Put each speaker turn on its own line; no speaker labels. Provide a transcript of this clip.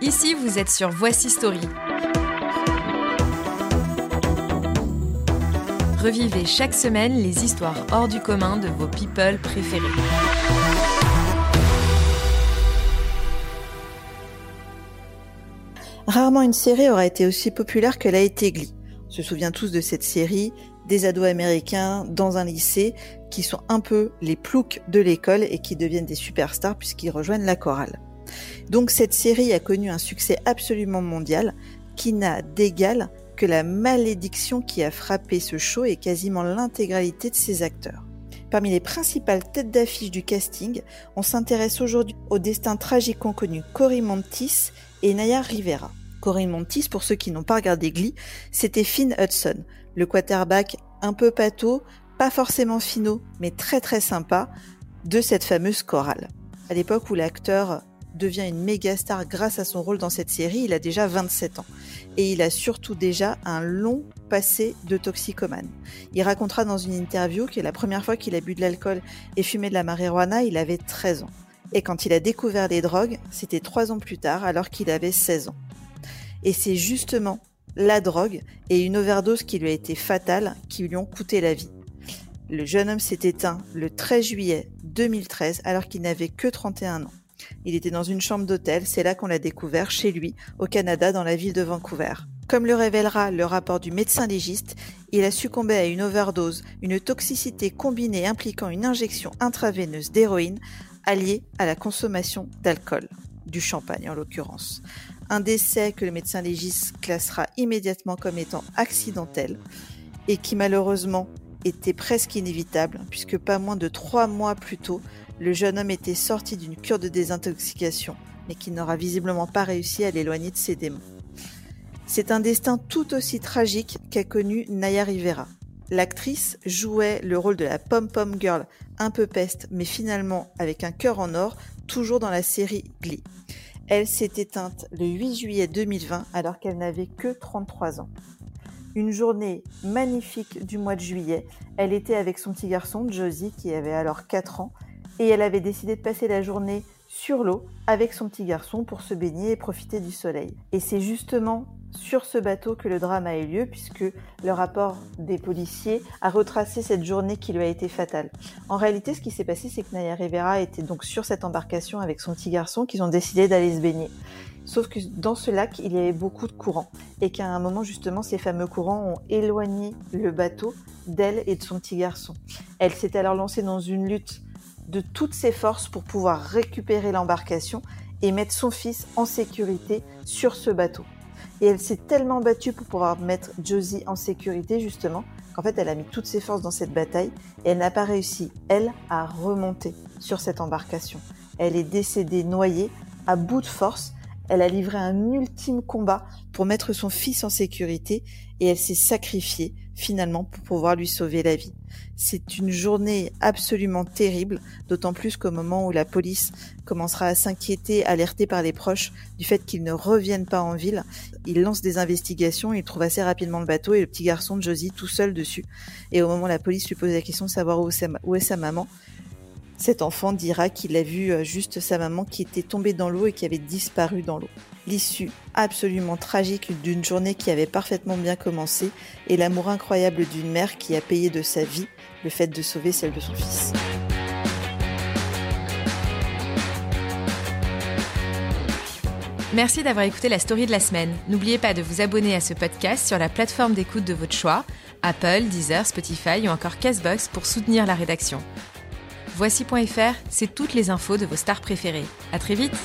Ici, vous êtes sur Voici Story. Revivez chaque semaine les histoires hors du commun de vos people préférés.
Rarement une série aura été aussi populaire que l'a été. On se souvient tous de cette série, des ados américains dans un lycée qui sont un peu les ploucs de l'école et qui deviennent des superstars puisqu'ils rejoignent la chorale. Donc cette série a connu un succès absolument mondial qui n'a d'égal que la malédiction qui a frappé ce show et quasiment l'intégralité de ses acteurs. Parmi les principales têtes d'affiche du casting, on s'intéresse aujourd'hui au destin tragique qu'ont connu Cory Montis et Naya Rivera. Cory Montis, pour ceux qui n'ont pas regardé Glee, c'était Finn Hudson, le quarterback un peu pâteau, pas forcément finot, mais très très sympa, de cette fameuse chorale. À l'époque où l'acteur devient une méga star grâce à son rôle dans cette série, il a déjà 27 ans. Et il a surtout déjà un long passé de toxicomane. Il racontera dans une interview que la première fois qu'il a bu de l'alcool et fumé de la marijuana, il avait 13 ans. Et quand il a découvert les drogues, c'était 3 ans plus tard, alors qu'il avait 16 ans. Et c'est justement la drogue et une overdose qui lui a été fatale qui lui ont coûté la vie. Le jeune homme s'est éteint le 13 juillet 2013 alors qu'il n'avait que 31 ans. Il était dans une chambre d'hôtel, c'est là qu'on l'a découvert chez lui, au Canada, dans la ville de Vancouver. Comme le révélera le rapport du médecin légiste, il a succombé à une overdose, une toxicité combinée impliquant une injection intraveineuse d'héroïne alliée à la consommation d'alcool, du champagne en l'occurrence. Un décès que le médecin légiste classera immédiatement comme étant accidentel et qui malheureusement était presque inévitable puisque pas moins de trois mois plus tôt, le jeune homme était sorti d'une cure de désintoxication, mais qui n'aura visiblement pas réussi à l'éloigner de ses démons. C'est un destin tout aussi tragique qu'a connu Naya Rivera. L'actrice jouait le rôle de la pom-pom girl, un peu peste, mais finalement avec un cœur en or, toujours dans la série Glee. Elle s'est éteinte le 8 juillet 2020 alors qu'elle n'avait que 33 ans. Une journée magnifique du mois de juillet, elle était avec son petit garçon Josie qui avait alors 4 ans et elle avait décidé de passer la journée sur l'eau avec son petit garçon pour se baigner et profiter du soleil. Et c'est justement sur ce bateau que le drame a eu lieu puisque le rapport des policiers a retracé cette journée qui lui a été fatale. En réalité, ce qui s'est passé, c'est que Naya Rivera était donc sur cette embarcation avec son petit garçon qu'ils ont décidé d'aller se baigner. Sauf que dans ce lac, il y avait beaucoup de courants et qu'à un moment, justement, ces fameux courants ont éloigné le bateau d'elle et de son petit garçon. Elle s'est alors lancée dans une lutte de toutes ses forces pour pouvoir récupérer l'embarcation et mettre son fils en sécurité sur ce bateau. Et elle s'est tellement battue pour pouvoir mettre Josie en sécurité, justement, qu'en fait, elle a mis toutes ses forces dans cette bataille et elle n'a pas réussi, elle, à remonter sur cette embarcation. Elle est décédée noyée, à bout de force. Elle a livré un ultime combat pour mettre son fils en sécurité et elle s'est sacrifiée finalement pour pouvoir lui sauver la vie. C'est une journée absolument terrible, d'autant plus qu'au moment où la police commencera à s'inquiéter, alertée par les proches du fait qu'ils ne reviennent pas en ville, il lance des investigations, il trouve assez rapidement le bateau et le petit garçon de Josie tout seul dessus. Et au moment où la police lui pose la question de savoir où, où est sa maman, cet enfant dira qu'il a vu euh, juste sa maman qui était tombée dans l'eau et qui avait disparu dans l'eau. L'issue absolument tragique d'une journée qui avait parfaitement bien commencé et l'amour incroyable d'une mère qui a payé de sa vie le fait de sauver celle de son fils.
Merci d'avoir écouté la story de la semaine. N'oubliez pas de vous abonner à ce podcast sur la plateforme d'écoute de votre choix, Apple, Deezer, Spotify ou encore Castbox pour soutenir la rédaction. Voici.fr, c'est toutes les infos de vos stars préférées. À très vite!